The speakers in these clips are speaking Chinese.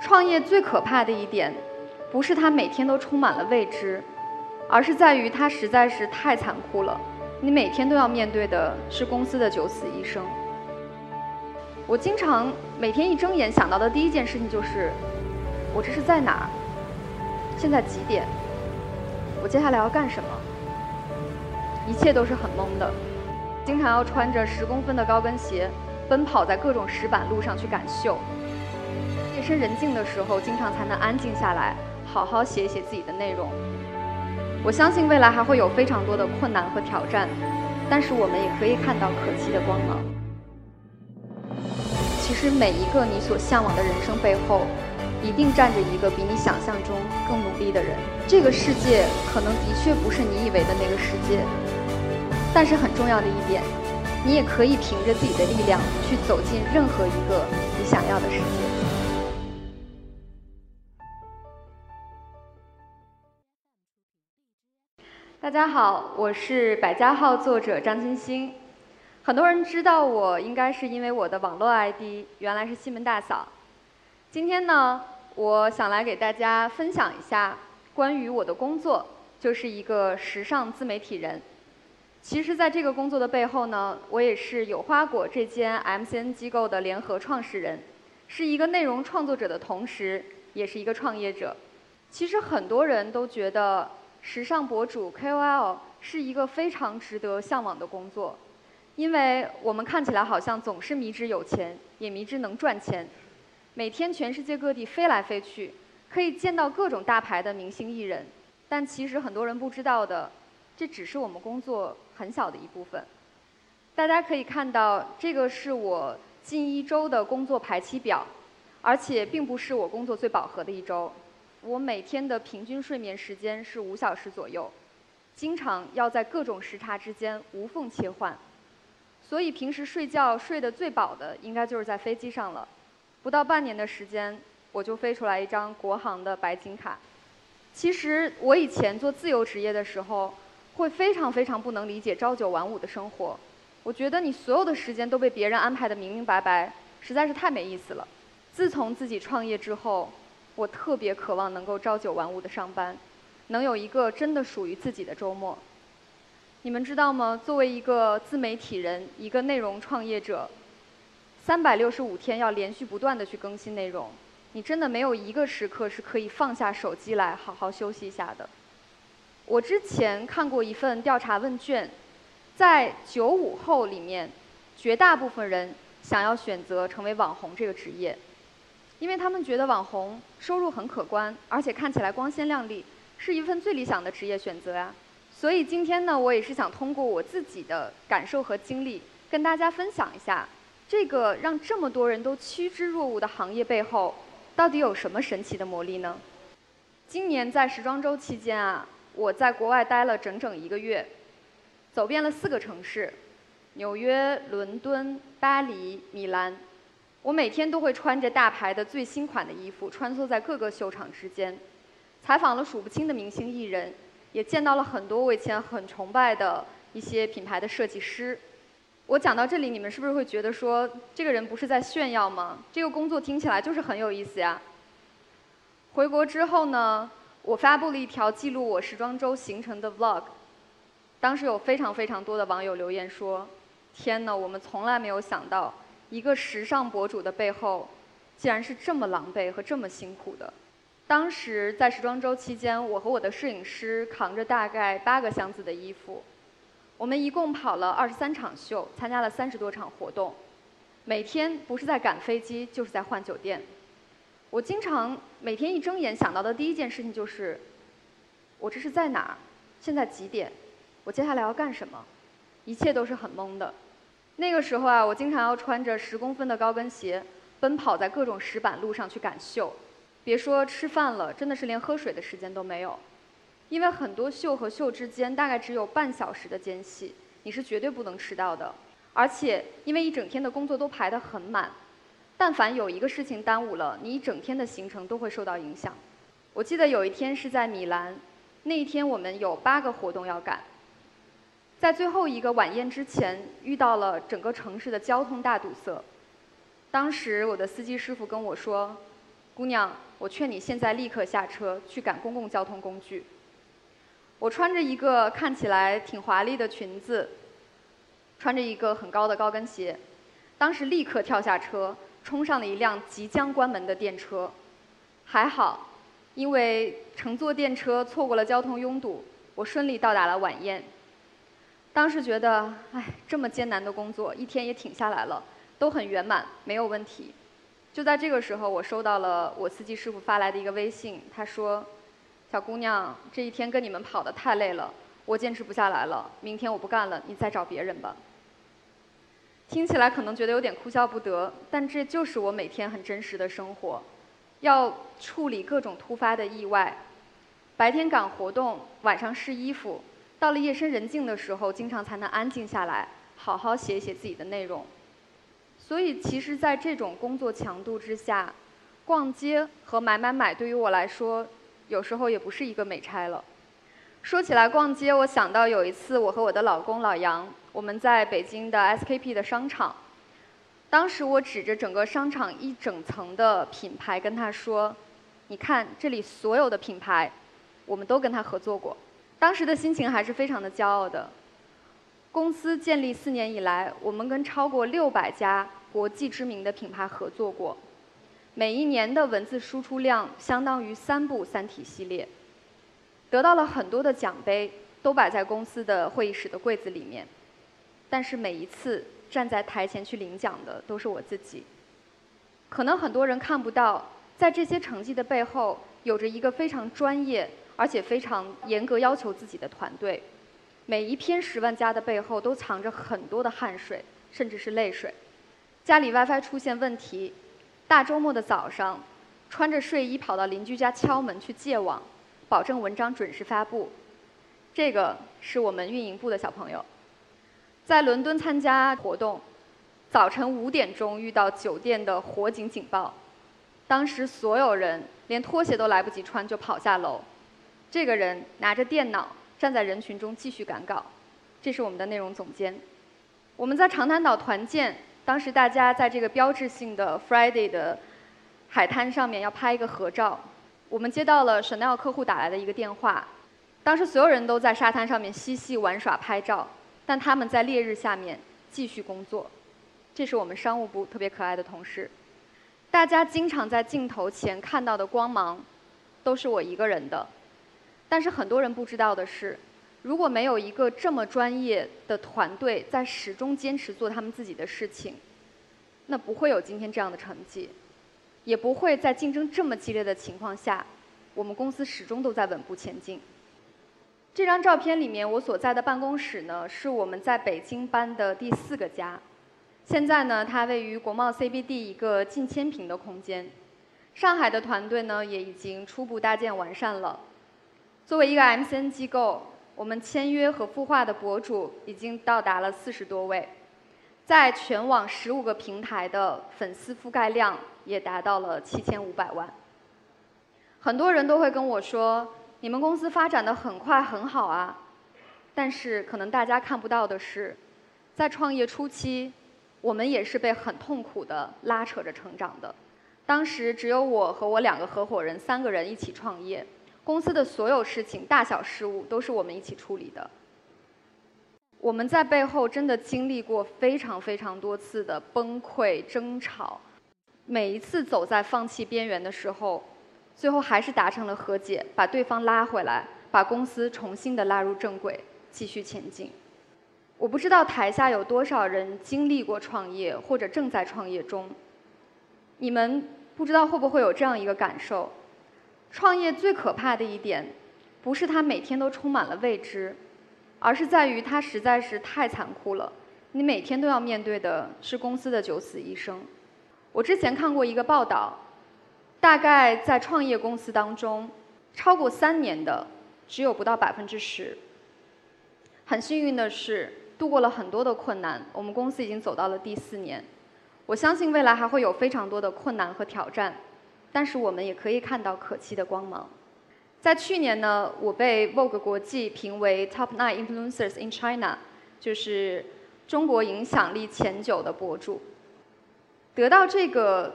创业最可怕的一点，不是它每天都充满了未知，而是在于它实在是太残酷了。你每天都要面对的是公司的九死一生。我经常每天一睁眼想到的第一件事情就是：我这是在哪儿？现在几点？我接下来要干什么？一切都是很懵的。经常要穿着十公分的高跟鞋，奔跑在各种石板路上去赶秀。夜深人静的时候，经常才能安静下来，好好写一写自己的内容。我相信未来还会有非常多的困难和挑战，但是我们也可以看到可期的光芒。其实每一个你所向往的人生背后，一定站着一个比你想象中更努力的人。这个世界可能的确不是你以为的那个世界，但是很重要的一点，你也可以凭着自己的力量去走进任何一个你想要的世界。大家好，我是百家号作者张金星。很多人知道我，应该是因为我的网络 ID 原来是西门大嫂。今天呢，我想来给大家分享一下关于我的工作，就是一个时尚自媒体人。其实，在这个工作的背后呢，我也是有花果这间 MCN 机构的联合创始人，是一个内容创作者的同时，也是一个创业者。其实很多人都觉得。时尚博主 KOL 是一个非常值得向往的工作，因为我们看起来好像总是迷之有钱，也迷之能赚钱，每天全世界各地飞来飞去，可以见到各种大牌的明星艺人。但其实很多人不知道的，这只是我们工作很小的一部分。大家可以看到，这个是我近一周的工作排期表，而且并不是我工作最饱和的一周。我每天的平均睡眠时间是五小时左右，经常要在各种时差之间无缝切换，所以平时睡觉睡得最饱的应该就是在飞机上了。不到半年的时间，我就飞出来一张国航的白金卡。其实我以前做自由职业的时候，会非常非常不能理解朝九晚五的生活。我觉得你所有的时间都被别人安排的明明白白，实在是太没意思了。自从自己创业之后。我特别渴望能够朝九晚五的上班，能有一个真的属于自己的周末。你们知道吗？作为一个自媒体人，一个内容创业者，三百六十五天要连续不断的去更新内容，你真的没有一个时刻是可以放下手机来好好休息一下的。我之前看过一份调查问卷，在九五后里面，绝大部分人想要选择成为网红这个职业。因为他们觉得网红收入很可观，而且看起来光鲜亮丽，是一份最理想的职业选择呀。所以今天呢，我也是想通过我自己的感受和经历，跟大家分享一下，这个让这么多人都趋之若鹜的行业背后，到底有什么神奇的魔力呢？今年在时装周期间啊，我在国外待了整整一个月，走遍了四个城市：纽约、伦敦、巴黎、米兰。我每天都会穿着大牌的最新款的衣服，穿梭在各个秀场之间，采访了数不清的明星艺人，也见到了很多我以前很崇拜的一些品牌的设计师。我讲到这里，你们是不是会觉得说，这个人不是在炫耀吗？这个工作听起来就是很有意思呀。回国之后呢，我发布了一条记录我时装周行程的 vlog，当时有非常非常多的网友留言说：“天哪，我们从来没有想到。”一个时尚博主的背后，竟然是这么狼狈和这么辛苦的。当时在时装周期间，我和我的摄影师扛着大概八个箱子的衣服，我们一共跑了二十三场秀，参加了三十多场活动，每天不是在赶飞机，就是在换酒店。我经常每天一睁眼想到的第一件事情就是：我这是在哪儿？现在几点？我接下来要干什么？一切都是很懵的。那个时候啊，我经常要穿着十公分的高跟鞋，奔跑在各种石板路上去赶秀。别说吃饭了，真的是连喝水的时间都没有。因为很多秀和秀之间大概只有半小时的间隙，你是绝对不能迟到的。而且因为一整天的工作都排得很满，但凡有一个事情耽误了，你一整天的行程都会受到影响。我记得有一天是在米兰，那一天我们有八个活动要赶，在最后一个晚宴之前，遇到了整个城市的交通大堵塞。当时我的司机师傅跟我说：“姑娘，我劝你现在立刻下车去赶公共交通工具。”我穿着一个看起来挺华丽的裙子，穿着一个很高的高跟鞋，当时立刻跳下车。冲上了一辆即将关门的电车，还好，因为乘坐电车错过了交通拥堵，我顺利到达了晚宴。当时觉得，哎，这么艰难的工作，一天也挺下来了，都很圆满，没有问题。就在这个时候，我收到了我司机师傅发来的一个微信，他说：“小姑娘，这一天跟你们跑得太累了，我坚持不下来了，明天我不干了，你再找别人吧。”听起来可能觉得有点哭笑不得，但这就是我每天很真实的生活，要处理各种突发的意外，白天赶活动，晚上试衣服，到了夜深人静的时候，经常才能安静下来，好好写一写自己的内容。所以，其实，在这种工作强度之下，逛街和买买买对于我来说，有时候也不是一个美差了。说起来逛街，我想到有一次我和我的老公老杨，我们在北京的 SKP 的商场，当时我指着整个商场一整层的品牌跟他说：“你看这里所有的品牌，我们都跟他合作过。”当时的心情还是非常的骄傲的。公司建立四年以来，我们跟超过六百家国际知名的品牌合作过，每一年的文字输出量相当于三部《三体》系列。得到了很多的奖杯，都摆在公司的会议室的柜子里面。但是每一次站在台前去领奖的都是我自己。可能很多人看不到，在这些成绩的背后，有着一个非常专业而且非常严格要求自己的团队。每一篇十万加的背后，都藏着很多的汗水，甚至是泪水。家里 WiFi 出现问题，大周末的早上，穿着睡衣跑到邻居家敲门去借网。保证文章准时发布，这个是我们运营部的小朋友，在伦敦参加活动，早晨五点钟遇到酒店的火警警报，当时所有人连拖鞋都来不及穿就跑下楼，这个人拿着电脑站在人群中继续赶稿，这是我们的内容总监。我们在长滩岛团建，当时大家在这个标志性的 Friday 的海滩上面要拍一个合照。我们接到了 Chanel 客户打来的一个电话，当时所有人都在沙滩上面嬉戏玩耍拍照，但他们在烈日下面继续工作。这是我们商务部特别可爱的同事。大家经常在镜头前看到的光芒，都是我一个人的。但是很多人不知道的是，如果没有一个这么专业的团队在始终坚持做他们自己的事情，那不会有今天这样的成绩。也不会在竞争这么激烈的情况下，我们公司始终都在稳步前进。这张照片里面，我所在的办公室呢，是我们在北京搬的第四个家。现在呢，它位于国贸 CBD 一个近千平的空间。上海的团队呢，也已经初步搭建完善了。作为一个 MCN 机构，我们签约和孵化的博主已经到达了四十多位。在全网十五个平台的粉丝覆盖量也达到了七千五百万。很多人都会跟我说：“你们公司发展的很快很好啊。”但是可能大家看不到的是，在创业初期，我们也是被很痛苦的拉扯着成长的。当时只有我和我两个合伙人三个人一起创业，公司的所有事情大小事务都是我们一起处理的。我们在背后真的经历过非常非常多次的崩溃争吵，每一次走在放弃边缘的时候，最后还是达成了和解，把对方拉回来，把公司重新的拉入正轨，继续前进。我不知道台下有多少人经历过创业或者正在创业中，你们不知道会不会有这样一个感受：创业最可怕的一点，不是它每天都充满了未知。而是在于它实在是太残酷了，你每天都要面对的是公司的九死一生。我之前看过一个报道，大概在创业公司当中，超过三年的只有不到百分之十。很幸运的是，度过了很多的困难，我们公司已经走到了第四年。我相信未来还会有非常多的困难和挑战，但是我们也可以看到可期的光芒。在去年呢，我被 Vogue 国际评为 Top Nine Influencers in China，就是中国影响力前九的博主。得到这个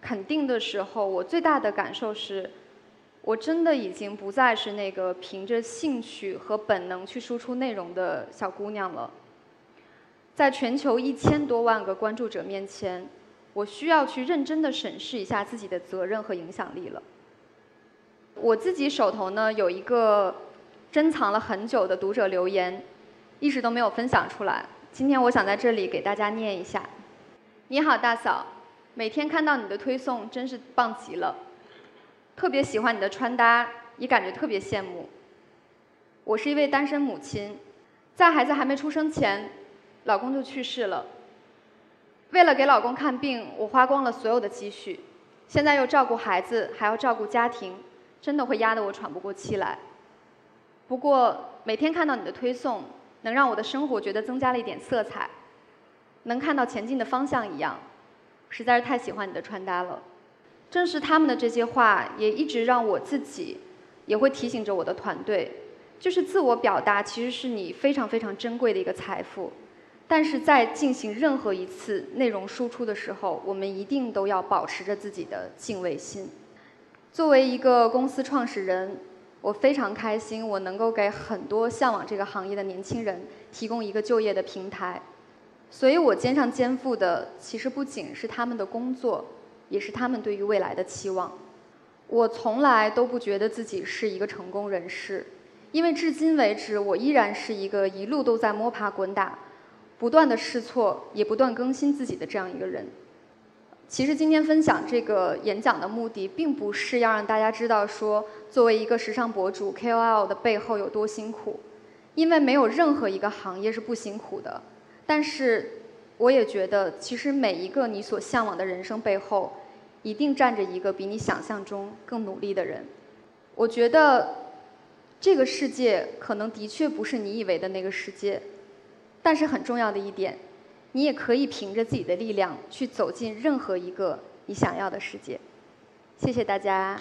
肯定的时候，我最大的感受是，我真的已经不再是那个凭着兴趣和本能去输出内容的小姑娘了。在全球一千多万个关注者面前，我需要去认真的审视一下自己的责任和影响力了。我自己手头呢有一个珍藏了很久的读者留言，一直都没有分享出来。今天我想在这里给大家念一下：你好，大嫂，每天看到你的推送真是棒极了，特别喜欢你的穿搭，也感觉特别羡慕。我是一位单身母亲，在孩子还没出生前。老公就去世了。为了给老公看病，我花光了所有的积蓄，现在又照顾孩子，还要照顾家庭，真的会压得我喘不过气来。不过每天看到你的推送，能让我的生活觉得增加了一点色彩，能看到前进的方向一样，实在是太喜欢你的穿搭了。正是他们的这些话，也一直让我自己，也会提醒着我的团队，就是自我表达其实是你非常非常珍贵的一个财富。但是在进行任何一次内容输出的时候，我们一定都要保持着自己的敬畏心。作为一个公司创始人，我非常开心，我能够给很多向往这个行业的年轻人提供一个就业的平台。所以我肩上肩负的，其实不仅是他们的工作，也是他们对于未来的期望。我从来都不觉得自己是一个成功人士，因为至今为止，我依然是一个一路都在摸爬滚打。不断的试错，也不断更新自己的这样一个人。其实今天分享这个演讲的目的，并不是要让大家知道说，作为一个时尚博主 KOL 的背后有多辛苦，因为没有任何一个行业是不辛苦的。但是，我也觉得，其实每一个你所向往的人生背后，一定站着一个比你想象中更努力的人。我觉得，这个世界可能的确不是你以为的那个世界。但是很重要的一点，你也可以凭着自己的力量去走进任何一个你想要的世界。谢谢大家。